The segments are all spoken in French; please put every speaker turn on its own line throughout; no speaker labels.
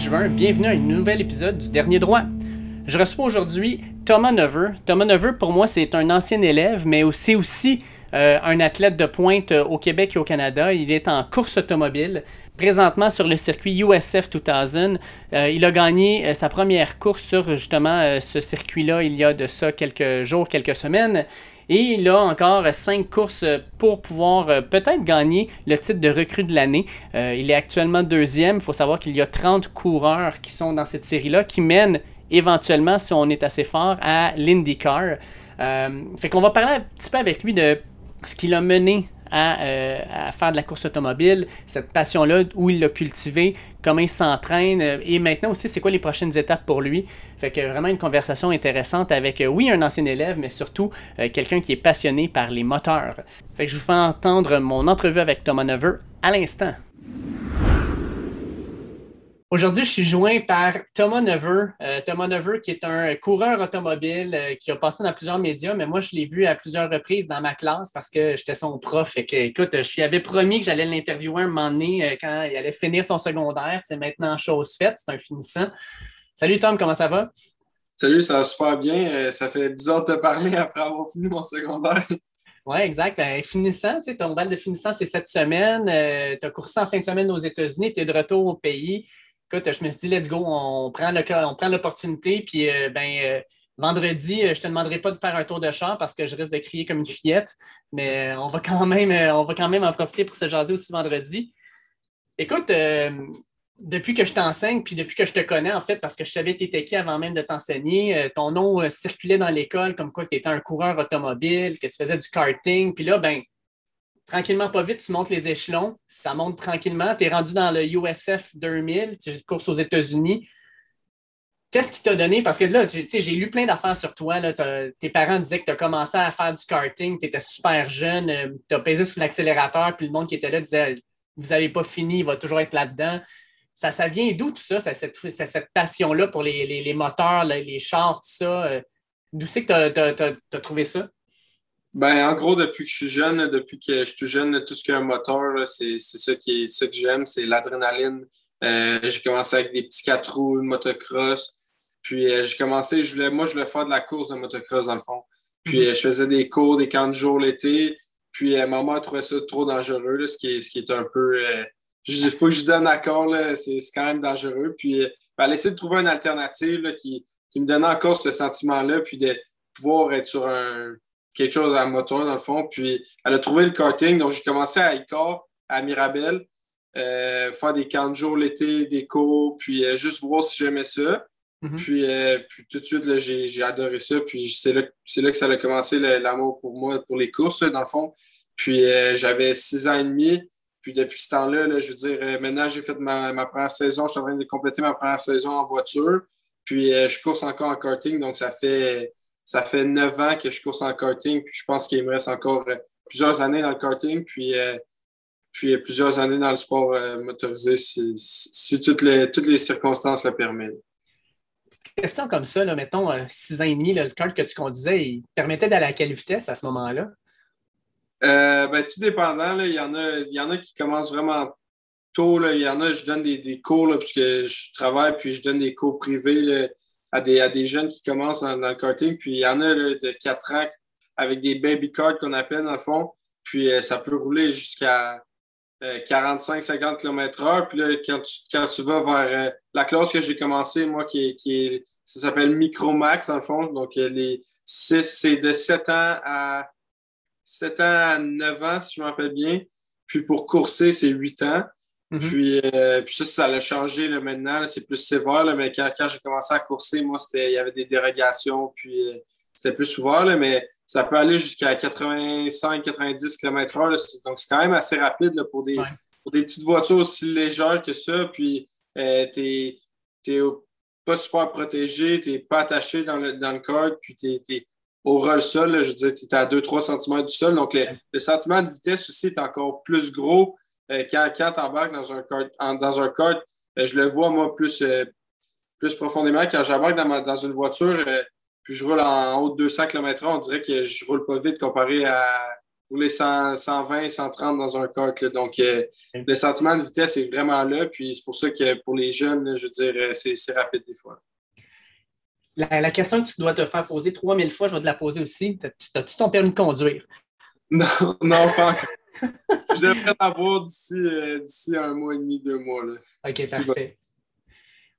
6 juin. Bienvenue à un nouvel épisode du Dernier Droit. Je reçois aujourd'hui Thomas Neveu. Thomas Neveu, pour moi, c'est un ancien élève, mais c'est aussi euh, un athlète de pointe euh, au Québec et au Canada. Il est en course automobile. Présentement sur le circuit USF 2000, euh, il a gagné sa première course sur justement ce circuit-là il y a de ça quelques jours, quelques semaines. Et il a encore cinq courses pour pouvoir euh, peut-être gagner le titre de recrue de l'année. Euh, il est actuellement deuxième. Il faut savoir qu'il y a 30 coureurs qui sont dans cette série-là, qui mènent éventuellement, si on est assez fort, à l'IndyCar. Euh, fait qu'on va parler un petit peu avec lui de ce qu'il a mené euh, à, faire de la course automobile, cette passion-là, où il l'a cultivé, comment il s'entraîne, euh, et maintenant aussi, c'est quoi les prochaines étapes pour lui. Fait que vraiment une conversation intéressante avec, euh, oui, un ancien élève, mais surtout quelqu'un qui est passionné par les moteurs. Fait que je vous fais entendre mon entrevue avec Thomas Neveu à l'instant. Aujourd'hui, je suis joint par Thomas Neveu. Euh, Thomas Neveu, qui est un coureur automobile euh, qui a passé dans plusieurs médias, mais moi, je l'ai vu à plusieurs reprises dans ma classe parce que j'étais son prof. Et que, écoute, je lui avais promis que j'allais l'interviewer un moment donné euh, quand il allait finir son secondaire. C'est maintenant chose faite, c'est un finissant. Salut Tom, comment ça va?
Salut, ça va super bien. ça fait bizarre de te parler après avoir fini mon secondaire.
Oui, exact. Ben, finissant, tu sais, ton bal de finissant, c'est cette semaine. tu as coursé en fin de semaine aux États-Unis, tu es de retour au pays écoute, je me suis dit, let's go, on prend l'opportunité. Puis, euh, ben, euh, vendredi, euh, je ne te demanderai pas de faire un tour de char parce que je risque de crier comme une fillette. Mais on va quand même, on va quand même en profiter pour se jaser aussi vendredi. Écoute, depuis que je t'enseigne, puis depuis que je te connais, en fait, parce que je savais que tu qui avant même de t'enseigner, ton nom circulait dans l'école comme quoi tu étais un coureur automobile, que tu faisais du karting. Puis là, ben, tranquillement, pas vite, tu montes les échelons. Ça monte tranquillement. Tu es rendu dans le USF 2000, tu courses aux États-Unis. Qu'est-ce qui t'a donné? Parce que là, j'ai lu plein d'affaires sur toi. tes parents disaient que tu as commencé à faire du karting, tu étais super jeune, euh, tu as pesé sur l'accélérateur, puis le monde qui était là disait Vous n'avez pas fini, il va toujours être là-dedans. Ça, ça vient d'où tout ça, cette, cette passion-là pour les, moteurs, les, chars, tout ça? Euh, d'où c'est que tu as trouvé ça?
Ben, en gros, depuis que je suis jeune, depuis que je suis jeune, tout ce qui est un moteur, c'est ça, qui est, ce que j'aime, c'est l'adrénaline. Euh, j'ai commencé avec des petits quatre roues, une motocross. Puis euh, j'ai commencé, je voulais, moi, je voulais faire de la course de motocross, dans le fond. Puis mhm. euh, je faisais des cours, des camps de jour l'été. Puis ma mère trouvait ça trop dangereux, ce, qui est, ce qui est un peu. il faut que je donne accord, c'est quand même dangereux. Puis elle a essayé de trouver une alternative qui, qui me donnait encore ce sentiment-là, puis de pouvoir être sur un quelque chose à moteur, dans le fond. Puis elle a trouvé le karting. Donc, j'ai commencé à Icar, à Mirabel, euh, faire des camps de jour l'été, des cours, puis euh, juste voir si j'aimais ça. Mhm. puis, euh, puis, tout de suite, j'ai adoré ça. Puis c'est là, là, que ça a commencé l'amour pour moi, pour les courses, dans le fond. Puis j'avais six ans et demi. Puis depuis ce temps-là, je veux dire, maintenant, j'ai fait ma, ma, première saison. Je suis en train de compléter ma première saison en voiture. Puis je course encore en karting. Donc, ça fait ça fait neuf ans que je course en karting, puis je pense qu'il me reste encore euh, plusieurs années dans le karting, puis, euh, puis plusieurs années dans le sport euh, motorisé si, toutes, les, toutes les circonstances le permettent.
Question comme ça, là, mettons, six ans et demi, le kart que tu conduisais, il permettait d'aller à quelle vitesse à ce moment-là?
ben, tout dépendant. il, y en a, il y en a qui commencent vraiment tôt. Il y en a, je donne des, des cours puisque je travaille, puis je donne des cours privés à des, à des jeunes qui commencent dans, le karting. Puis il y en a de 4 ans avec des baby cards qu'on appelle dans le fond. Puis euh, ça peut rouler jusqu'à 45-50 km/h. Puis là, quand tu, quand tu vas vers euh, la classe que j'ai commencé, moi, qui qui est ça s'appelle Micromax, dans le fond. Donc, les 6, c'est de 7 ans à 7 ans à 9 ans, si je me rappelle bien. Puis pour courser, c'est 8 ans. Mhm. puis, euh, puis, ça, ça a changé là, maintenant. C'est plus sévère. Là, mais quand, quand j'ai commencé à courser, moi, il y avait des dérogations. Puis euh, c'était plus ouvert. Là, mais ça peut aller jusqu'à 85-90 km/h. Donc, c'est quand même assez rapide là, pour, des, pour des petites voitures aussi légères que ça. Puis, euh, tu n'es pas super protégé, tu n'es pas attaché dans le, dans le. Puis, tu es, au roll sol. je veux dire, tu es à 2-3 cm du sol. Donc, le, le sentiment de vitesse aussi est encore plus gros. Euh, quand, quand tu embarques dans un kart, dans un euh, je le vois, moi, plus, euh, plus profondément. Quand j'embarque dans, dans, une voiture, puis je roule en haut de 200 km/h, on dirait que je roule pas vite comparé à, rouler 120, 130 dans un kart. Donc, le sentiment de vitesse est vraiment là. Puis c'est pour ça que pour les jeunes, je veux dire, c'est rapide des fois.
La, question que tu dois te faire poser 3000 fois, je vais te la poser aussi. As-tu ton permis de conduire?
Non, non, pas encore. Je devrais l'avoir d'ici un mois et demi, deux mois. Là,
OK, parfait.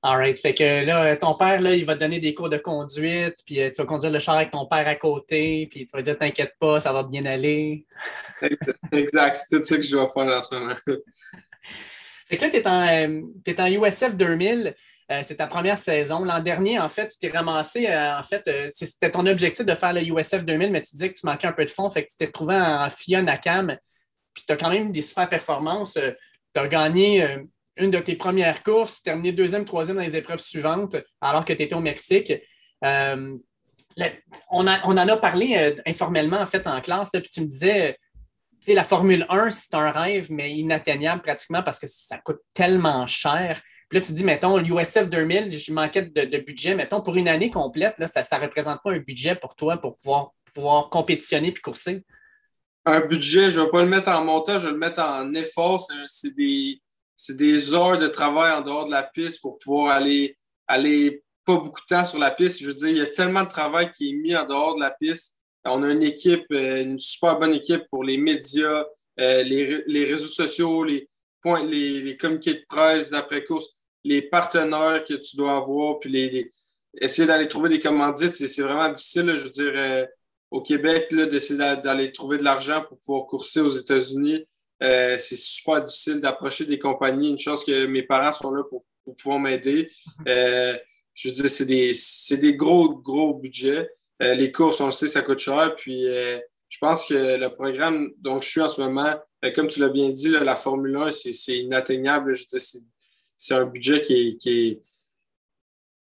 All right. Fait que là, ton père, là, il va te donner des cours de conduite, puis euh, tu vas conduire le char avec ton père à côté, puis tu vas dire T'inquiète pas, ça va bien aller.
exact. C'est tout ça que je dois faire en ce moment.
fait que là, tu es, es, en USF euh, 2000. Euh, c'est ta première saison. L'an dernier, en fait, tu t'es ramassé, en fait, c'était ton objectif de faire le USF 2000, mais tu disais que tu manquais un peu de fond, fait que tu t'es retrouvé en, FIA NACAM, puis tu as quand même des super performances. tu as gagné une de tes premières courses, terminé deuxième, troisième dans les épreuves suivantes, alors que tu étais au Mexique. Euh, on, en a parlé euh, informellement, en fait, en classe, puis tu me disais, tu la Formule 1, c'est un rêve, mais inatteignable pratiquement parce que ça coûte tellement cher. Puis là, tu dis, mettons, l'USF 2000, je manquais de, budget. Mettons, pour une année complète, là, ça ne représente pas un budget pour toi pour pouvoir, pouvoir compétitionner puis courser?
Un budget, je ne vais pas le mettre en montant, je vais le mettre en effort. C'est des, des heures de travail en dehors de la piste pour pouvoir aller, aller pas beaucoup de temps sur la piste. Je veux dire, il y a tellement de travail qui est mis en dehors de la piste. On a une équipe, euh, une super bonne équipe pour les médias, euh, les, réseaux sociaux, les, points, les, les communiqués de presse d'après-course, les partenaires que tu dois avoir, puis les, essayer d'aller trouver des commandites, c'est vraiment difficile. je veux dire, euh, au Québec, d'essayer d'aller trouver de l'argent pour pouvoir courser aux États-Unis. Euh, c'est super difficile d'approcher des compagnies. Une chance que mes parents sont là pour, pouvoir m'aider. Euh, je veux dire, c'est des, des, gros, gros budgets. Euh, les courses, on le sait, ça coûte cher. Puis je pense que le programme dont je suis en ce moment, comme tu l'as bien dit, la Formule 1, c'est inatteignable. Je veux dire, c'est un budget qui est,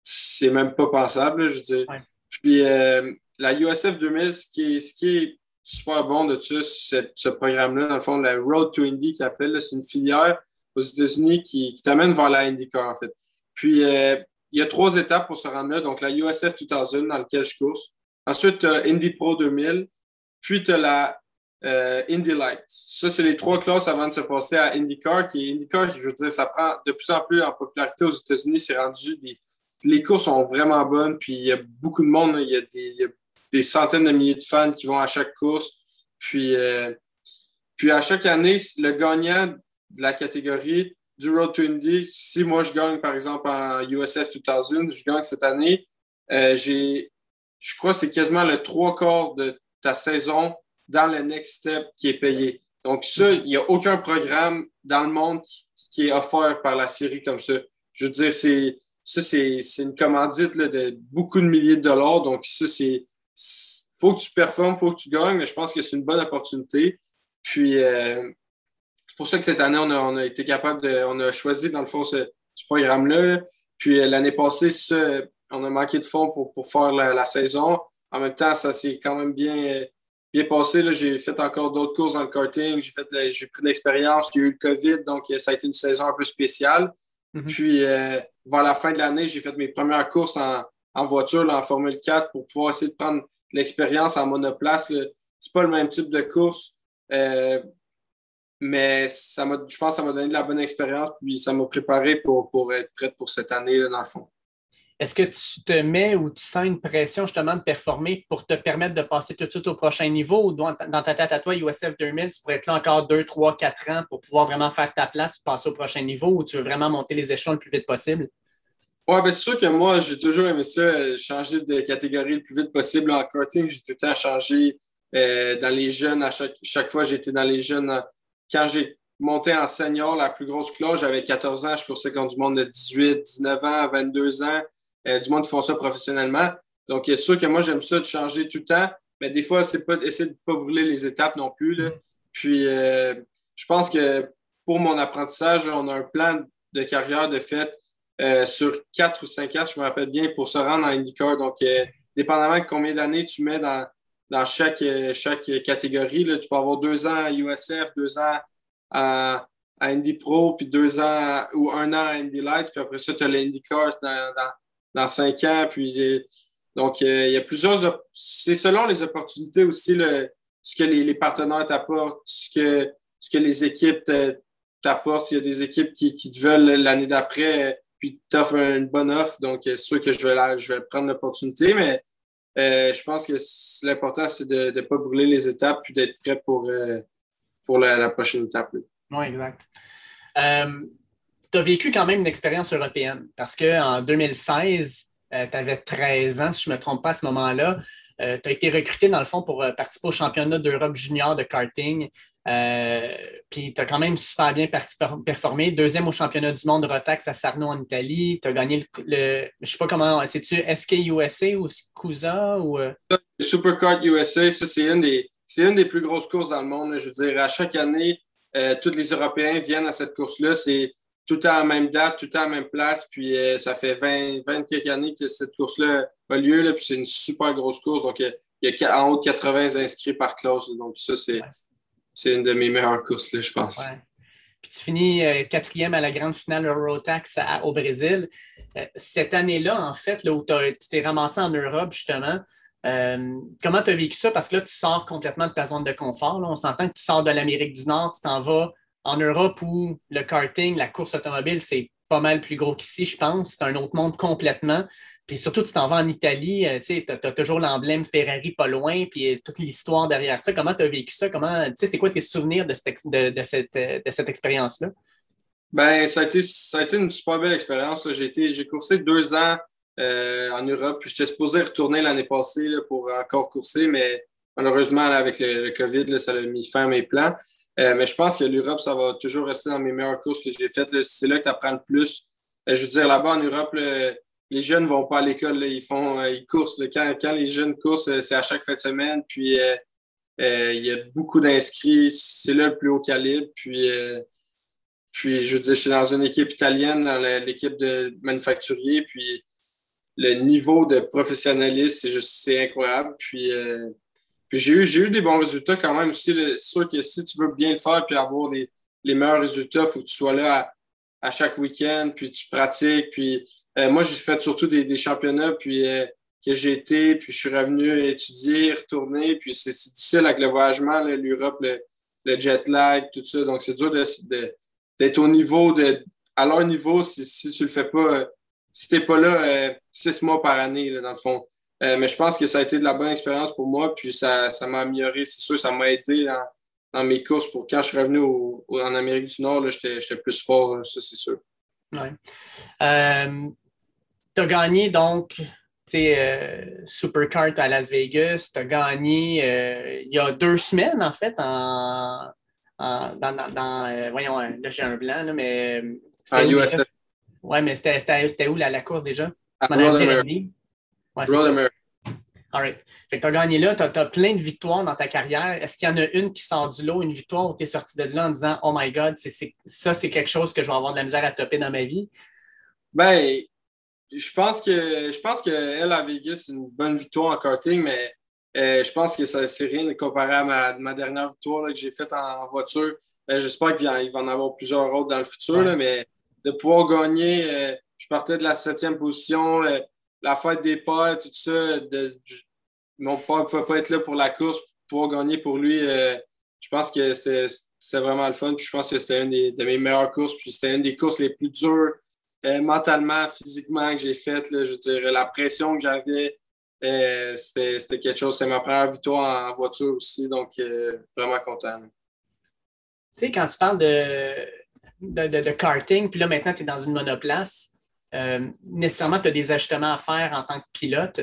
c'est même pas pensable. Je veux dire. Puis la USF 2000, ce qui est, super bon de tout ce programme-là. Dans le fond, la Road to Indy qui appelle, c'est une filière aux États-Unis qui, t'amène vers la IndyCar, en fait. Puis, euh, il y a trois étapes pour se rendre là. Donc, la USF 2000 dans laquelle je course. Ensuite, tu as Indy Pro 2000. Puis, tu as la euh, Indy Light. Ça, c'est les trois classes avant de se passer à IndyCar. Qui IndyCar, je veux dire, ça prend de plus en plus en popularité aux États-Unis. C'est rendu les courses sont vraiment bonnes. Puis, il y a beaucoup de monde. Il y a des, des centaines de milliers de fans qui vont à chaque course. Puis, euh, puis à chaque année, le gagnant de la catégorie du Road to Indy, si moi je gagne par exemple en USF 2000, je gagne cette année, euh, j'ai, je crois que c'est quasiment le trois quarts de ta saison dans le next step qui est payé. Donc ça, il n'y a aucun programme dans le monde qui, est offert par la série comme ça. Je veux dire, c'est, ça, c'est, une commandite de beaucoup de milliers de dollars. Donc ça, c'est, faut que tu performes, faut que tu gagnes, mais je pense que c'est une bonne opportunité. Puis, euh, c'est pour ça que cette année, on a, été capable de. On a choisi, dans le fond, ce, programme-là. Puis, euh, l'année passée, on a manqué de fonds pour, faire la, saison. En même temps, ça s'est quand même bien, bien passé. J'ai fait encore d'autres courses dans le karting. J'ai, fait, j'ai pris de l'expérience. Il y a eu le COVID, donc ça a été une saison un peu spéciale. Mm-hmm. Puis, euh, vers la fin de l'année, j'ai fait mes premières courses en, en voiture, en Formule 4, pour pouvoir essayer de prendre l'expérience en monoplace. C'est pas le même type de course. Euh, mais ça je pense que ça m'a donné de la bonne expérience, puis ça m'a préparé pour, pour être prête pour cette année, dans le fond.
Est-ce que tu te mets ou tu sens une pression justement de performer pour te permettre de passer tout de suite au prochain niveau? Ou dans ta tête à toi, USF 2000, tu pourrais être là encore 2, 3, 4 ans pour pouvoir vraiment faire ta place passer au prochain niveau ou tu veux vraiment monter les échelons le plus vite possible?
Oui, bien, c'est sûr que moi, j'ai toujours aimé ça, euh, changer de catégorie le plus vite possible en karting. J'ai tout le temps changé euh, dans les jeunes. À chaque, chaque fois, j'étais dans les jeunes. Quand j'ai monté en senior, la plus grosse cloche, j'avais 14 ans, je coursais contre du monde de 18, 19 ans, 22 ans, euh, du monde qui font ça professionnellement. Donc, c'est sûr que moi, j'aime ça de changer tout le temps, mais des fois, c'est pas essayer de ne pas brûler les étapes non plus. Là. Puis, je pense que pour mon apprentissage, on a un plan de carrière de fait euh, sur quatre ou cinq ans, je me rappelle bien, pour se rendre en IndyCar. Donc, euh, dépendamment de combien d'années tu mets dans, dans chaque, euh, chaque catégorie, là, tu peux avoir deux ans à USF, deux ans à, à Indy Pro, puis deux ans ou un an à Indy Light, puis après ça, tu as l'IndyCar dans, dans, dans, cinq ans. Puis, donc, il y a plusieurs. C'est selon les opportunités aussi. Le, ce que les, partenaires t'apportent, ce que, ce que les équipes t'apportent. S'il y a des équipes qui, qui te veulent l'année d'après, puis t'offrent une bonne offre, donc c'est sûr que je vais, je vais prendre l'opportunité, mais je pense que l'important, c'est de ne pas brûler les étapes puis d'être prêt pour, pour la, prochaine étape.
Oui, exact tu as vécu quand même une expérience européenne parce qu'en 2016, tu avais 13 ans, si je ne me trompe pas à ce moment-là. Euh, tu as été recruté, dans le fond, pour euh, participer au championnat d'Europe junior de karting. Euh, puis tu as quand même super bien performé. Deuxième au championnat du monde de Rotax à Sarno en Italie. Tu as gagné le, Je ne sais pas comment. C'est-tu SK USA ou CUSA ou.
Supercard USA, ça, c'est une, des, une des plus grosses courses dans le monde. Je veux dire, à chaque année, tous les Européens viennent à cette course-là. C'est tout à la même date, tout à la même place. Puis euh, ça fait 20, 20 quelques années que cette course-là a lieu. Là, puis c'est une super grosse course. Donc, il y a en haut de 80 inscrits par classe. Donc, ça, c'est une de mes meilleures courses, là, je pense.
Puis tu finis euh, quatrième à la grande finale Eurotax au Brésil. Euh, cette année-là, en fait, là, où tu t'es ramassé en Europe, justement, comment tu as vécu ça? Parce que là, tu sors complètement de ta zone de confort. On s'entend que tu sors de l'Amérique du Nord, tu t'en vas en Europe où le karting, la course automobile, c'est pas mal plus gros qu'ici, je pense. C'est un autre monde complètement. Puis surtout, tu t'en vas en Italie, euh, tu as, toujours l'emblème Ferrari pas loin, puis euh, toute l'histoire derrière ça. Comment tu as vécu ça? Comment, c'est quoi tes souvenirs de cette, de, cette, euh, de cette expérience-là?
Ben, ça a, été, ça a été une super belle expérience. J'ai coursé deux ans en Europe, puis j'étais supposé retourner l'année passée pour encore courser, mais malheureusement, avec le, COVID, ça a mis fin à mes plans. Euh, mais je pense que l'Europe, ça va toujours rester dans mes meilleures courses que j'ai faites. C'est là que tu apprends le plus. Euh, je veux dire, là-bas en Europe, les jeunes ne vont pas à l'école, ils font euh, ils coursent. Quand, les jeunes coursent, c'est à chaque fin de semaine. Puis il y a beaucoup d'inscrits. C'est là le plus haut calibre. Puis, puis je veux dire, je suis dans une équipe italienne, dans l'équipe de manufacturier. Puis le niveau de professionnalisme, c'est juste c'est incroyable. Puis puis j'ai eu, eu des bons résultats quand même aussi. C'est sûr que si tu veux bien le faire puis avoir les, meilleurs résultats, il faut que tu sois là à, chaque week-end, puis tu pratiques. Puis euh, moi, j'ai fait surtout des, championnats puis, euh, que j'ai été, puis je suis revenu étudier, retourner. Puis c'est difficile avec le voyagement, l'Europe, le, jet lag, tout ça. Donc c'est dur d'être au niveau de. À leur niveau, si, si tu le fais pas, euh, si tu n'es pas là six mois par année, dans le fond. Euh, mais je pense que ça a été de la bonne expérience pour moi, puis ça, m'a amélioré. C'est sûr, ça m'a aidé dans, mes courses pour quand je suis revenu en Amérique du Nord, j'étais plus fort, ça c'est sûr.
Ouais. Euh, tu as gagné donc euh, Supercart à Las Vegas. Tu as gagné il y a deux semaines, en fait, en, dans, voyons, là j'ai un blanc, mais.
En USA.
Oui, mais c'était où la, la course déjà?
À
Ouais, All right. Fait que tu as gagné là, tu as, plein de victoires dans ta carrière. Est-ce qu'il y en a une qui sort du lot, une victoire où tu es sorti de là en disant Oh my God, ça, c'est quelque chose que je vais avoir de la misère à topper dans ma vie?
Ben, je pense que je pense qu'elle à Vegas, c'est une bonne victoire en karting, mais euh, je pense que ça c'est rien comparé à ma, dernière victoire que j'ai faite en, voiture. Euh, j'espère qu'il va, en avoir plusieurs autres dans le futur, mais de pouvoir gagner, euh, je partais de la septième position la fête des pères, tout ça, de, mon père ne pouvait pas être là pour la course, pour pouvoir gagner pour lui. Euh, je pense que c'était vraiment le fun. je pense que c'était une de mes meilleures courses. Puis c'était une des courses les plus dures euh, mentalement, physiquement que j'ai faites. Je veux dire, la pression que j'avais, euh, c'était quelque chose. C'était ma première victoire en, voiture aussi. Donc, vraiment content.
Tu sais, quand tu parles de, de, de karting, puis là, maintenant, tu es dans une monoplace. Euh, nécessairement, tu as des ajustements à faire en tant que pilote.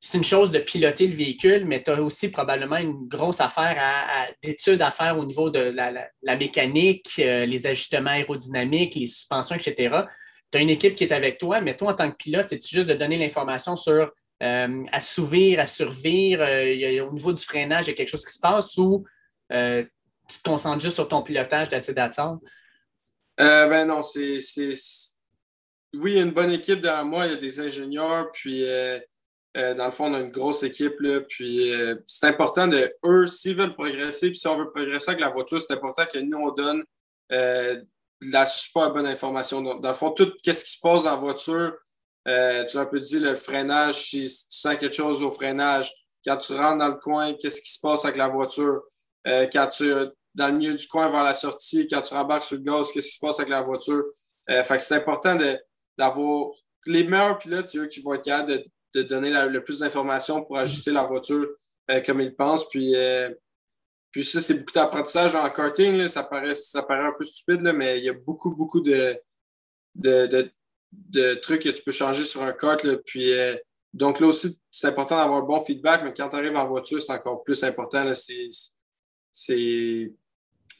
C'est une chose de piloter le véhicule, mais tu as aussi probablement une grosse affaire à, d'études à faire au niveau de la, mécanique, euh, les ajustements aérodynamiques, les suspensions, etc. Tu as une équipe qui est avec toi, mais toi, en tant que pilote, c'est juste de donner l'information sur euh, assouvir, assurvir, au niveau du freinage, il y a quelque chose qui se passe ou tu te concentres juste sur ton pilotage d'attitude
ben non, c'est oui, il y a une bonne équipe derrière moi. Il y a des ingénieurs. Puis, euh, euh, dans le fond, on a une grosse équipe. Là, puis, euh, c'est important de, eux, s'ils veulent progresser, puis si on veut progresser avec la voiture, c'est important que nous, on donne de la super bonne information. dans le fond, tout ce qui se passe dans la voiture, tu as un peu dit le freinage, si tu sens quelque chose au freinage, quand tu rentres dans le coin, qu'est-ce qui se passe avec la voiture? Euh, quand tu dans le milieu du coin vers la sortie, quand tu rembarques sur le gaz, qu'est-ce qui se passe avec la voiture? Euh, fait que c'est important d'avoir les meilleurs pilotes, c'est eux qui vont être capables de, donner le plus d'informations pour ajuster la voiture euh, comme ils pensent. Puis, puis ça, c'est beaucoup d'apprentissage en karting. ça, paraît, ça paraît un peu stupide, mais il y a beaucoup, beaucoup de, de, de, trucs que tu peux changer sur un kart. puis donc là aussi, c'est important d'avoir un bon feedback, mais quand tu arrives en voiture, c'est encore plus important. C'est,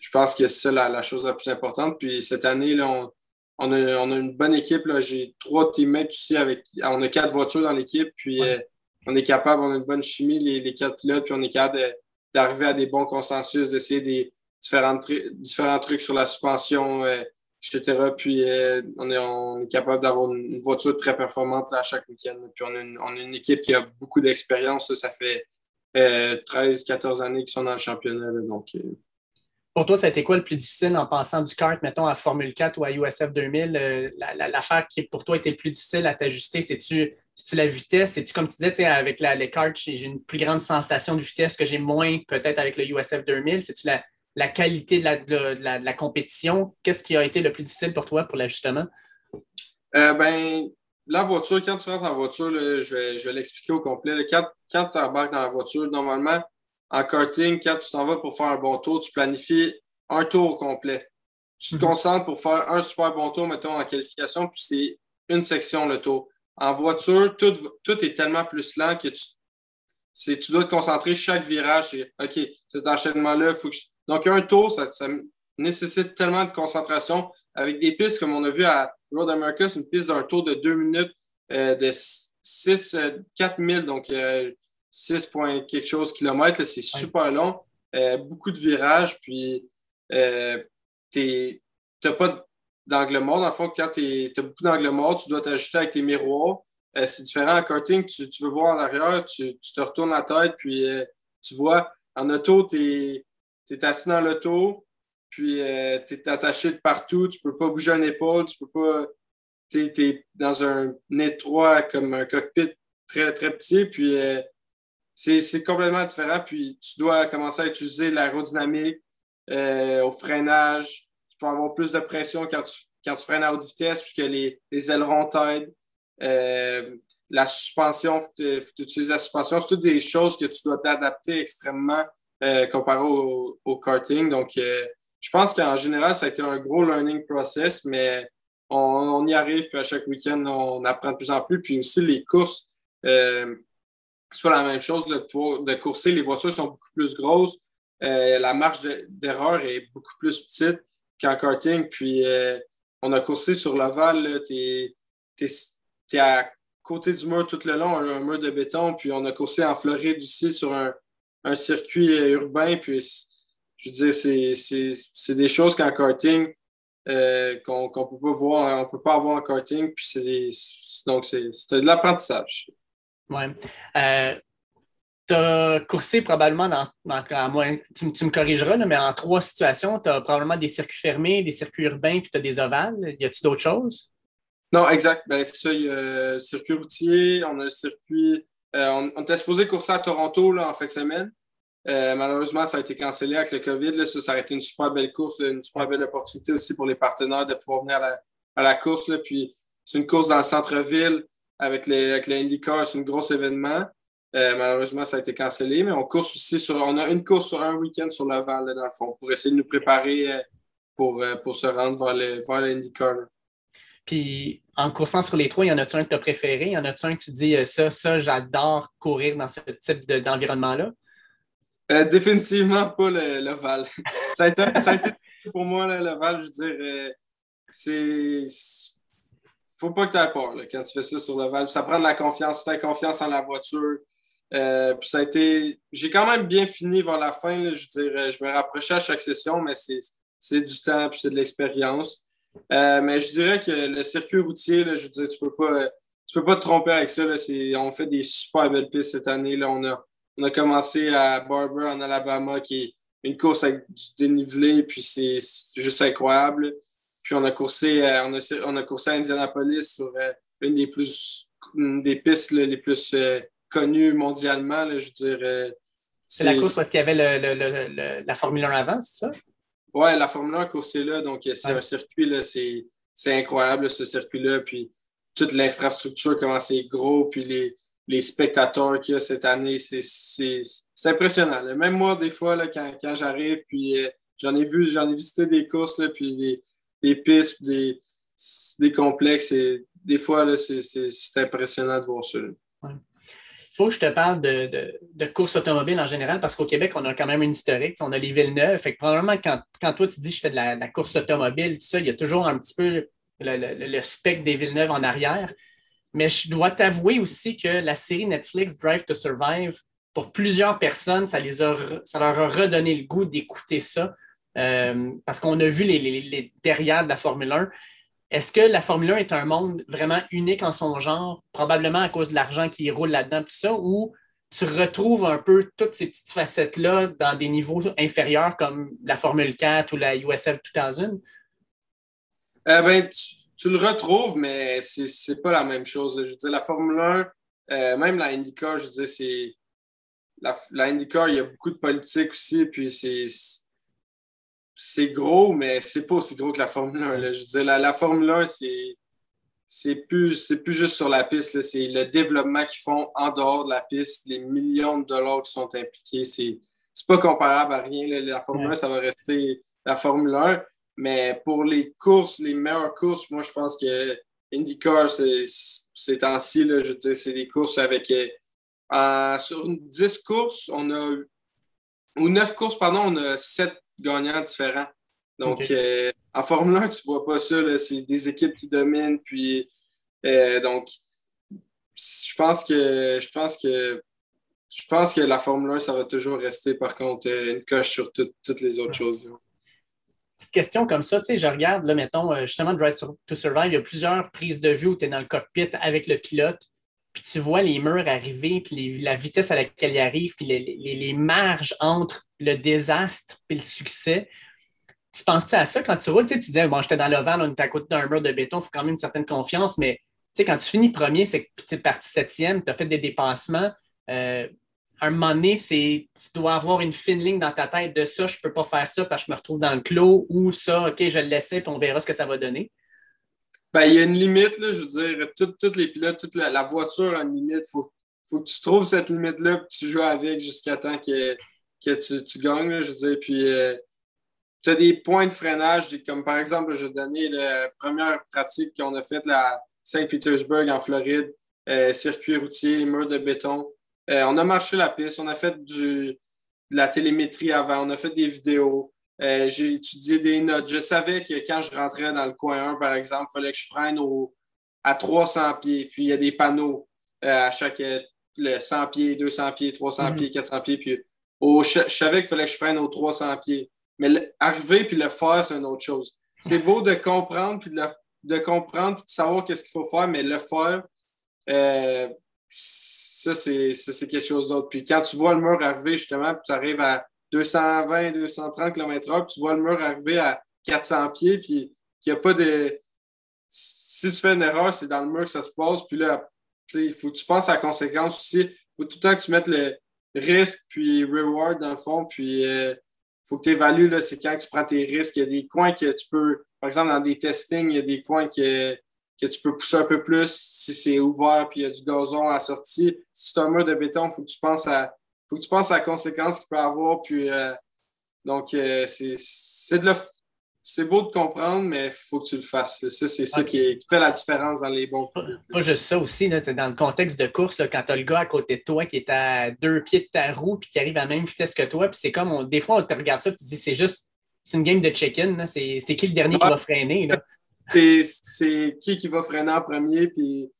je pense que c'est ça la, chose la plus importante. Puis cette année, là, on, a, une bonne équipe. J'ai trois teammates aussi avec. On a quatre voitures dans l'équipe. Puis euh, on est capable, on a une bonne chimie, les, quatre pilotes, puis on est capable d'arriver à des bons consensus, d'essayer des différents, différents trucs sur la suspension. Euh, etc. Puis euh, on, est, on, est, capable d'avoir une voiture très performante à chaque week-end. Puis on a, une, on a, une, équipe qui a beaucoup d'expérience. Ça fait 13-14 euh, années qu'ils sont dans le championnat. donc, euh.
Pour toi, ça a été quoi le plus difficile en passant du kart, mettons, à Formule 4 ou à USF 2000? L'affaire qui, pour toi, était le plus difficile à t'ajuster, c'est-tu la vitesse? C'est-tu, comme tu disais, avec les karts, j'ai une plus grande sensation de vitesse que j'ai moins peut-être avec le USF 2000? C'est-tu la, la qualité de la, compétition? Qu'est-ce qui a été le plus difficile pour toi pour l'ajustement?
Euh, ben, la voiture, quand tu rentres en voiture, je vais, l'expliquer au complet. Quand, tu embarques dans la voiture, normalement, en karting, quand tu t'en vas pour faire un bon tour, tu planifies un tour au complet. Tu te mhm. concentres pour faire un super bon tour, mettons, en qualification, puis c'est une section le tour. En voiture, tout, tout est tellement plus lent que tu, tu dois te concentrer chaque virage. Et, OK, cet enchaînement-là, faut que donc, un tour, ça, nécessite tellement de concentration avec des pistes comme on a vu à Road America, c'est une piste d'un tour de deux minutes euh, de 6, 4000, euh, donc 6 euh, points quelque chose kilomètres. C'est super long. beaucoup de virages, puis tu n'as pas d'angle mort. Dans le fond, quand tu as beaucoup d'angle mort, tu dois t'ajuster avec tes miroirs. c'est différent en karting, tu, veux voir en arrière, tu, tu, te retournes la tête, puis tu vois. En auto, tu es es assis dans l'auto, puis euh, tu es attaché de partout, tu peux pas bouger une épaule, tu peux pas. Tu es, dans un étroit comme un cockpit très, très petit, puis euh, c'est complètement différent. Puis tu dois commencer à utiliser l'aérodynamique euh, au freinage. Tu peux avoir plus de pression quand tu, quand tu freines à haute vitesse, puisque les, les ailerons t'aident. la suspension, il faut, utiliser la suspension. C'est toutes des choses que tu dois t'adapter extrêmement euh, comparé au, karting. Donc, euh, je pense qu'en général, ça a été un gros learning process, mais on, y arrive, puis à chaque week-end, on apprend de plus en plus. Puis aussi, les courses, euh, c'est pas la même chose de, de courser. Les voitures sont beaucoup plus grosses. la marge d'erreur est beaucoup plus petite qu'en karting. Puis, on a coursé sur l'ovale. Tu es, à côté du mur tout le long, un, mur de béton. Puis, on a coursé en Floride aussi sur un, un circuit urbain. Puis, je veux dire, c'est des choses qu'en karting, euh, qu'on ne peut pas voir, on peut pas avoir en karting. Puis donc, c'est de l'apprentissage.
Oui. Euh, tu as coursé probablement dans, tu, me corrigeras, mais en trois situations, tu as probablement des circuits fermés, des circuits urbains, puis tu as des ovales. Y a-t-il d'autres choses?
Non, exact. Ben, c'est ça. Il y a le circuit routier, on a le circuit euh, on, était supposé courser à Toronto là, en fin de semaine. Euh, malheureusement, ça a été cancellé avec le COVID. Là. Ça, ça, a été une super belle course, une super belle opportunité aussi pour les partenaires de pouvoir venir à la, course. Là. Puis c'est une course dans le centre-ville avec les, avec les IndyCar. C'est un gros événement. Euh, malheureusement, ça a été cancellé, mais on course aussi sur. On a une course sur un week-end sur le Val, dans le fond, pour essayer de nous préparer pour, pour se rendre vers, le, vers l'IndyCar.
Puis en coursant sur les trois, il y en a-tu un que tu as préféré? Il y en a-tu un que tu dis euh, ça, ça, j'adore courir dans ce type d'environnement-là?
Euh, définitivement pas le, Val. ça, a été, pour moi le Val, je veux dire, euh, c'est. Faut pas que tu aies peur quand tu fais ça sur le Val. Ça prend de la confiance. Tu as confiance en la voiture. puis ça a été. J'ai quand même bien fini vers la fin. je veux dire, je me rapprochais à chaque session, mais c'est du temps puis c'est de l'expérience. Euh, mais je dirais que le circuit routier, je veux tu peux, pas, peux pas te tromper avec ça. on fait des super belles pistes cette année. Là. On, a, on a commencé à Barber en Alabama, qui est une course avec du dénivelé, puis c'est juste incroyable. Puis on a coursé, euh, on a, on a coursé à Indianapolis sur euh, une des plus des pistes les plus connu mondialement. je veux dire. Euh,
c'est la course parce qu'il y avait le, la Formule 1 avant, c'est ça?
Oui, la Formule 1 coursée là. Donc, c'est un circuit, c'est incroyable, ce circuit-là. Puis, toute l'infrastructure, comment c'est gros, puis les, les spectateurs qu'il y a cette année, c'est impressionnant. Même moi, des fois, là, quand, quand j'arrive, puis euh, j'en ai vu, j'en ai visité des courses, là, puis des, des pistes, des, des complexes, et des fois, c'est impressionnant de voir ça.
Il faut que je te parle de, de, de course automobile en général, parce qu'au Québec, on a quand même une historique. On a les Villeneuve. Fait que probablement, quand, quand toi, tu dis je fais de la, course automobile, tout ça, il y a toujours un petit peu le, le, le spec des Villeneuve en arrière. Mais je dois t'avouer aussi que la série Netflix Drive to Survive, pour plusieurs personnes, ça, les a, ça leur a redonné le goût d'écouter ça. Euh, parce qu'on a vu les, derrière de la Formule 1. Est-ce que la Formule 1 est un monde vraiment unique en son genre, probablement à cause de l'argent qui roule là-dedans, tout ça, ou tu retrouves un peu toutes ces petites facettes-là dans des niveaux inférieurs comme la Formule 4 ou la USF 2000?
Euh, ben, tu le retrouves, mais c'est pas la même chose. Je veux dire, la Formule 1, euh, même la IndyCar, je veux dire, c'est. La, la, IndyCar, il y a beaucoup de politique aussi, puis c'est. C'est gros, mais c'est pas aussi gros que la Formule 1. Je veux dire, la, la Formule 1, c'est. C'est plus, plus juste sur la piste, c'est le développement qu'ils font en dehors de la piste, les millions de dollars qui sont impliqués. C'est pas comparable à rien. La Formule 1, ça va rester la Formule 1. Mais pour les courses, les meilleures courses, moi, je pense que IndyCar, c'est temps-ci, je veux dire, c'est des courses avec. Euh, sur 10 courses, on a. Ou 9 courses, pardon, on a 7 gagnants différents. Donc, euh, en Formule 1, tu ne vois pas ça, c'est des équipes qui dominent. Puis, euh, donc, je pense que. Je pense que. Je pense que la Formule 1, ça va toujours rester, par contre, une coche sur toutes les autres choses
petite question comme ça, tu sais, je regarde, là, mettons, euh, justement, Drive to Survive, il y a plusieurs prises de vue où tu es dans le cockpit avec le pilote, puis tu vois les murs arriver, puis la vitesse à laquelle ils arrivent, puis les, marges entre le désastre et le succès. Tu penses-tu à ça quand tu roules? Tu, sais, tu dis, bon, j'étais dans le van, on était à côté d'un mur de béton, il faut quand même une certaine confiance, mais tu sais, quand tu finis premier, c'est que tu parti septième, tu as fait des dépassements. Euh, un moment donné, c'est tu dois avoir une fine ligne dans ta tête de ça, je ne peux pas faire ça parce que je me retrouve dans le clos ou ça, OK, je le laissais puis on verra ce que ça va donner?
Ben, il y a une limite, là, je veux dire, tous les pilotes, toute la, voiture a une limite. Il faut, faut, que tu trouves cette limite-là et tu joues avec jusqu'à temps que, que tu, tu gagnes. je veux dire, puis euh, tu as des points de freinage, comme par exemple, je vais donner la première pratique qu'on a faite à Saint-Pétersbourg en Floride, euh, circuit routier, mur de béton. Euh, on a marché la piste, on a fait du, de la télémétrie avant, on a fait des vidéos. Euh, j'ai étudié des notes. Je savais que quand je rentrais dans le coin 1, par exemple, il fallait que je freine à 300 pieds. Puis il y a des panneaux euh, à chaque le 100 pieds, 200 pieds, 300 mhm. pieds, 400 pieds. Puis je, savais qu'il fallait que je freine aux 300 pieds. Mais arriver puis le faire, c'est une autre chose. C'est beau de comprendre puis de, de comprendre puis de savoir qu'est-ce qu'il faut faire, mais le faire, ça, c'est quelque chose d'autre. Puis quand tu vois le mur arriver, justement, puis tu arrives à 220, 230 km/h, tu vois le mur arriver à 400 pieds, puis qu'il n'y a pas de. Si tu fais une erreur, c'est dans le mur que ça se passe. Puis là, il faut que tu penses à la conséquence aussi. Il faut tout le temps que tu mettes le risque puis reward dans le fond. Puis il euh, faut que tu évalues, c'est quand tu prends tes risques. Il y a des coins que tu peux. Par exemple, dans des testings, il y a des coins que que tu peux pousser un peu plus si c'est ouvert puis il y a du gazon à la sortie. Si c'est un mur de béton, il faut que tu penses à faut que tu penses à la conséquence qu'il peut avoir. Puis, euh, donc, euh, c'est de c'est beau de comprendre, mais il faut que tu le fasses. Ça, c'est ça qui, fait la différence dans les bons
Pas juste ça aussi, là, dans le contexte de course, quand tu as le gars à côté de toi qui est à deux pieds de ta roue puis qui arrive à la même vitesse que toi, puis c'est comme, des fois, on te regarde ça et tu te dis, c'est juste, c'est une game de chicken. C'est qui le dernier qui va freiner? Là?
c'est qui qui va freiner en premier. Puis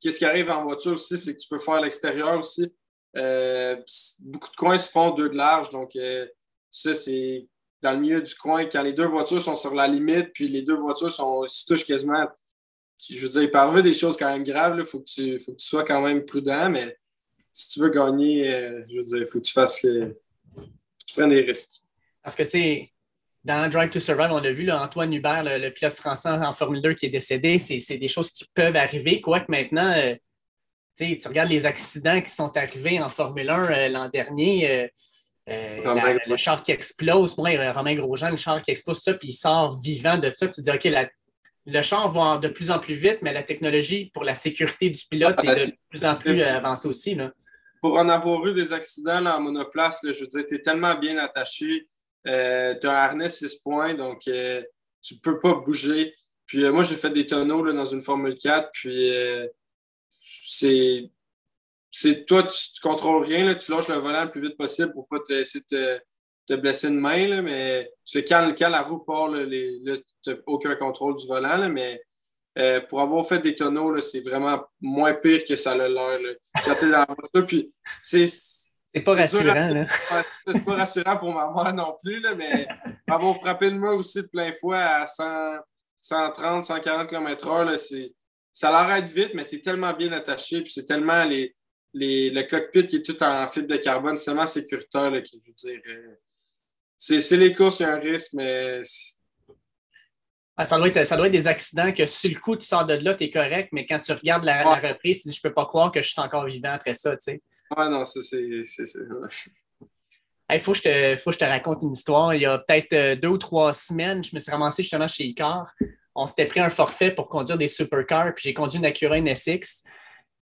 qu'est-ce qui arrive en voiture aussi, c'est que tu peux faire l'extérieur aussi. Euh, beaucoup de coins se font deux de large. Donc, euh, ça, c'est dans le milieu du coin, quand les deux voitures sont sur la limite, puis les deux voitures sont, se touchent quasiment. Je veux dire, il des choses quand même graves. Il faut, que tu, faut que tu sois quand même prudent, mais si tu veux gagner, euh, je veux dire, il faut que tu fasses tu prennes des risques.
Parce que, tu sais, dans Drive to Survive, on a vu Antoine Hubert, le, pilote français en Formule 2 qui est décédé. C'est des choses qui peuvent arriver, quoique maintenant, tu regardes les accidents qui sont arrivés en Formule 1 l'an dernier. le char qui explose, moi, Romain Grosjean, le char qui explose ça, puis il sort vivant de ça. Tu dis, OK, le char va de plus en plus vite, mais la technologie pour la sécurité du pilote ah, est de plus en plus avancée aussi. Là
pour en avoir eu des accidents en monoplace, je veux dire, tu es tellement bien attaché. Euh, tu as un harnais 6 points, donc euh, tu ne peux pas bouger. Puis euh, moi, j'ai fait des tonneaux dans une Formule 4, puis c'est. C'est toi, tu, ne contrôles rien, tu lâches le volant le plus vite possible pour pas te, essayer de te, blesser une main, mais quand, quand, la roue part, tu n'as aucun contrôle du volant, mais euh, pour avoir fait des tonneaux, c'est vraiment moins pire que ça l'a l'air. Quand tu es dans la voiture, puis c'est.
C'est pas rassurant.
C'est pas rassurant pour ma mère non plus, là, mais avoir frappé le mur aussi de plein fouet à 100, 130, 140 km/h, ça l'arrête vite, mais tu es tellement bien attaché, puis c'est tellement les, les, le cockpit qui est tout en fibre de carbone, c'est tellement sécuritaire, là, je veux dire. Euh, c'est les courses, il y a un risque, mais
ah, ça, doit être, des accidents que sur le coup, tu sors de là, tu es correct, mais quand tu regardes la, reprise, tu dis Je peux pas croire que je suis encore vivant après ça. Tu sais.
Ah non, ça c'est.
Il faut, que je te, raconte une histoire. Il y a peut-être euh, deux ou trois semaines, je me suis ramassé justement chez Icar. On s'était pris un forfait pour conduire des supercars, puis j'ai conduit une Acura NSX.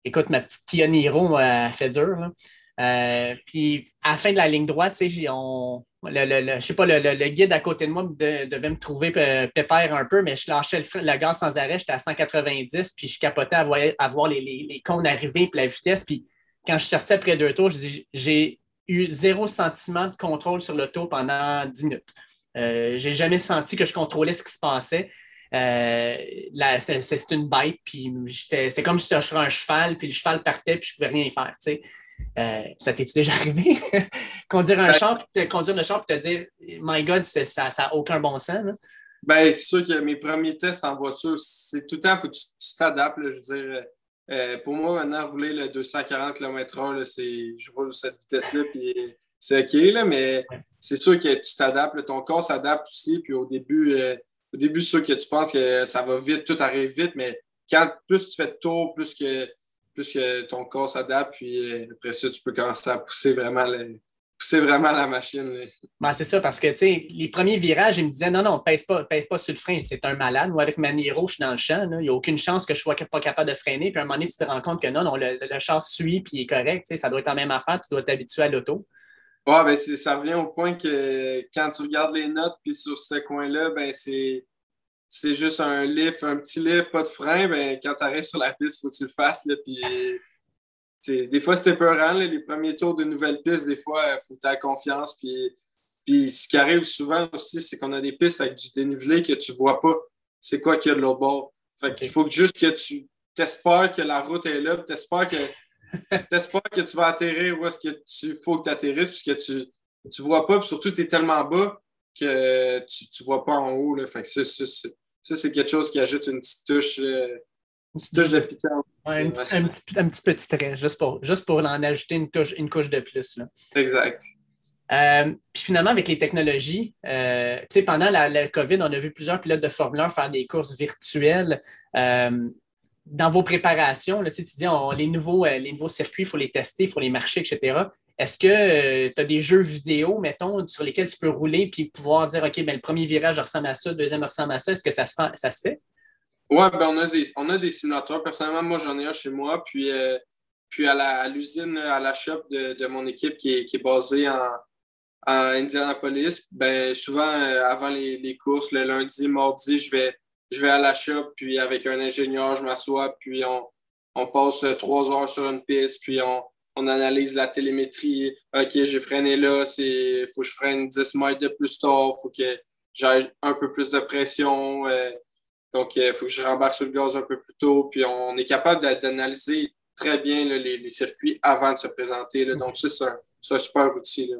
Écoute, ma petite Kia Niro m'a fait dur. Euh, puis à la fin de la ligne droite, on, le, je sais pas, le, guide à côté de moi devait me trouver pépère un peu, mais je lâchais le, gare sans arrêt, j'étais à 190, puis je capotais à voir, les, les, cônes arriver, puis la vitesse. Puis quand je sortais après deux tours, j'ai eu zéro sentiment de contrôle sur l'auto pendant 10 minutes. Euh, j'ai jamais senti que je contrôlais ce qui se passait. Euh, c'est une bête, puis c'est comme si je serais un cheval, puis le cheval partait, puis je ne pouvais rien faire. Euh, ça t'est déjà arrivé? conduire un ben, char, conduire le char, puis te dire, My God, ça n'a aucun bon sens.
Ben, c'est sûr que mes premiers tests en voiture, c'est tout le temps, faut que tu t'adaptes. Je veux dire, euh, pour moi, maintenant, rouler le 240 km/h, je roule cette vitesse-là, puis c'est OK, là, mais c'est sûr que tu t'adaptes. Ton corps s'adapte aussi, puis au début, euh, au début, c'est sûr que tu penses que ça va vite, tout arrive vite, mais quand plus tu fais de tours, plus que plus que ton corps s'adapte, puis euh, après ça, tu peux commencer à pousser vraiment, vraiment la machine.
Ben, c'est ça, parce que les premiers virages, ils me disaient non, non, pèse pas, pèse pas sur le frein, c'est un malade. Moi, avec ma Niro, je suis dans le champ, il n'y a aucune chance que je ne sois pas capable de freiner. Puis à un moment donné, tu te rends compte que non, non, le, le suit, puis est correct, ça doit être la même affaire, tu dois t'habituer à l'auto.
Ouais, ben ça revient au point que quand tu regardes les notes, puis sur ce coin-là, ben c'est c'est juste un lift, un petit lift, pas de frein, ben, quand tu arrives sur la piste, il faut que tu le fasses. Là, puis, des fois, c'était peurant. les premiers tours de nouvelles pistes, des fois, il faut que tu aies confiance. Puis, puis ce qui arrive souvent aussi, c'est qu'on a des pistes avec du dénivelé que tu ne vois pas. C'est quoi qu'il y a de l'autre bord? Fait qu'il faut juste que tu t'espères que la route est là, tu espères que, que tu vas atterrir où est-ce que tu faut que tu atterrisses, puisque tu ne vois pas, puis surtout, tu es tellement bas que tu ne vois pas en haut. Là. Fait que ça, c'est quelque chose qui ajoute une petite touche, euh, une petite touche de piquant.
un, petit, peu de stress, juste pour, juste pour en ajouter une, touche, une couche de plus. Là.
Exact.
Euh, puis finalement, avec les technologies, euh, pendant la, la, COVID, on a vu plusieurs pilotes de Formule 1 faire des courses virtuelles dans vos préparations, tu dis, les, nouveaux, euh, les nouveaux circuits, il faut les tester, il faut les marcher, etc. Est-ce que euh, tu as des jeux vidéo, mettons, sur lesquels tu peux rouler puis pouvoir dire, OK, ben, le premier virage ressemble à ça, le deuxième ressemble à ça. Est-ce que ça se fait?
Oui, ben, on, a des, on a des simulateurs. Personnellement, moi, j'en ai un chez moi. Puis, euh, puis à l'usine, à, la shop de, mon équipe qui est, qui est basée en, Indianapolis, ben, souvent, avant les, les courses, le lundi, mardi, je vais je vais à la shop, puis avec un ingénieur, je m'assois, puis on, on, passe trois heures sur une piste, puis on, on analyse la télémétrie. OK, j'ai freiné là, il faut que je freine 10 mètres de plus tard, il faut que j'aille un peu plus de pression. Euh, donc, il euh, faut que je rembarque sur le gaz un peu plus tôt. Puis, on est capable d'analyser très bien les, les, circuits avant de se présenter. Donc, c'est un, super outil.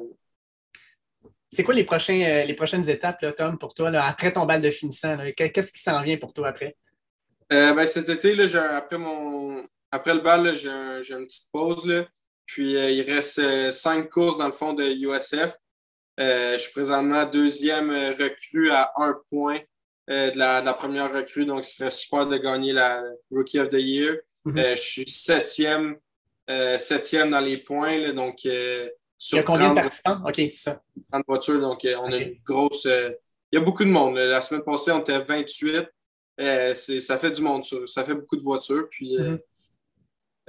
C'est quoi les, prochains, euh, les prochaines étapes, là, Tom, pour toi, après ton bal de finissant? Qu'est-ce qui s'en vient pour toi après?
Euh, ben, cet été, là, après, mon, après le bal, j'ai un, une petite pause. Là. Puis euh, il reste cinq courses dans le fond de USF. je suis présentement deuxième recrue à un point de la, première recrue, donc ce serait super de gagner la Rookie of the Year. Mhm. je suis septième, septième dans les points. donc,
il y a combien de participants? OK, c'est ça.
30 voitures, donc on a une grosse. il y a beaucoup de monde. La semaine passée, on était 28. ça fait du monde, ça. fait beaucoup de voitures. Puis, mhm.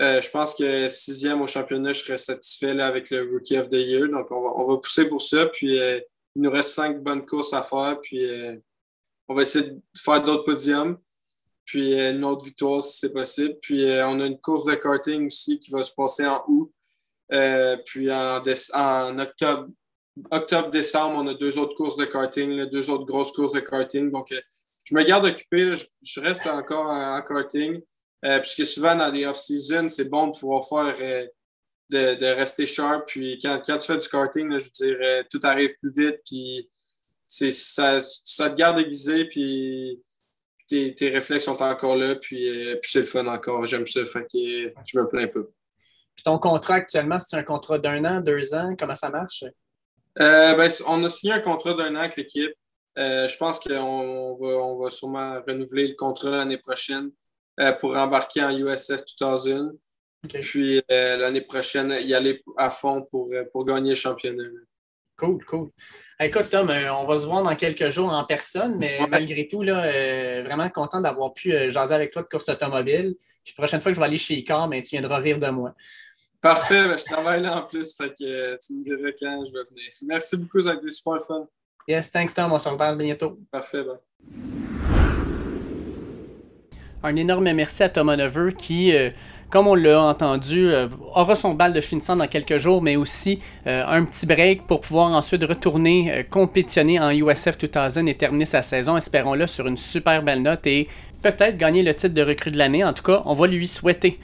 Euh, je pense que sixième au championnat, je serais satisfait avec le Rookie of the Year. Donc, on va, pousser pour ça. Puis, euh, il nous reste cinq bonnes courses à faire. Puis, euh, on va essayer de faire d'autres podiums. Puis, une autre victoire si c'est possible. Puis, on a une course de karting aussi qui va se passer en août. Puis, en, octobre, octobre-décembre, on a deux autres courses de karting, deux autres grosses courses de karting. Donc, je me garde occupé. Je, reste encore en karting. Euh, puisque souvent, dans les off-season, c'est bon de pouvoir faire, euh, de, rester sharp. Puis quand, tu fais du karting, je veux dire, euh, tout arrive plus vite. Puis ça, ça te garde aiguisé. Puis tes, réflexes sont encore là. Puis, c'est le fun encore. J'aime ça. Fait je me plains pas.
Puis ton contrat actuellement, c'est un contrat d'un an, deux ans? Comment ça marche?
Ben, on a signé un contrat d'un an avec l'équipe. je pense qu'on va, on va sûrement renouveler le contrat l'année prochaine. Euh, pour embarquer en USF 2000. Puis euh, l'année prochaine, y aller à fond pour, euh, pour gagner le championnat.
Cool, cool. Écoute, Tom, on va se voir dans quelques jours en personne, mais malgré tout, là, vraiment content d'avoir pu jaser avec toi de course automobile. Puis la prochaine fois que je vais aller chez Icar, ben, tu viendras rire de moi.
Parfait, ben, je travaille là en plus, fait que tu me diras quand je vais venir. Merci beaucoup, ça a été super fun.
Yes, thanks Tom, on se reparle bientôt.
Parfait, ben.
Un énorme merci à Thomas Neveu qui, euh, comme on l'a entendu, euh, aura son bal de finissant dans quelques jours, mais aussi euh, un petit break pour pouvoir ensuite retourner compétitionner en USF 2000 et terminer sa saison, espérons-le, sur une super belle note et peut-être gagner le titre de recrue de l'année. En tout cas, on va lui souhaiter.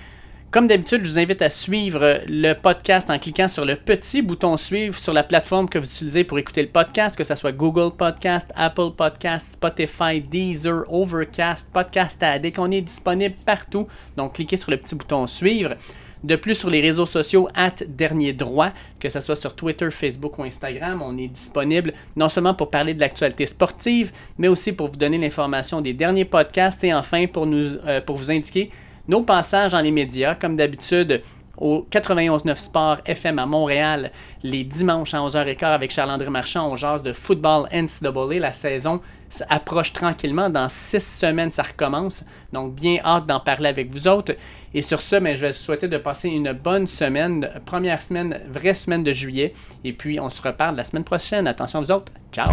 Comme d'habitude, je vous invite à suivre le podcast en cliquant sur le petit bouton suivre sur la plateforme que vous utilisez pour écouter le podcast, que ce soit Google Podcast, Apple Podcast, Spotify, Deezer, Overcast, Podcast Addict. On est disponible partout. Donc, cliquez sur le petit bouton suivre. De plus, sur les réseaux sociaux, at dernier droit, que ce soit sur Twitter, Facebook ou Instagram, on est disponible non seulement pour parler de l'actualité sportive, mais aussi pour vous donner l'information des derniers podcasts et enfin pour, nous, euh, pour vous indiquer nos passages dans les médias, comme d'habitude, au 91.9 Sport FM à Montréal, les dimanches à 11h15 avec Charles-André Marchand, on jase de football NCAA. La saison approche tranquillement. Dans six semaines, ça recommence. Donc, bien hâte d'en parler avec vous autres. Et sur ce, ben, je vais souhaiter de passer une bonne semaine, première semaine, vraie semaine de juillet. Et puis, on se reparle la semaine prochaine. Attention vous autres. Ciao!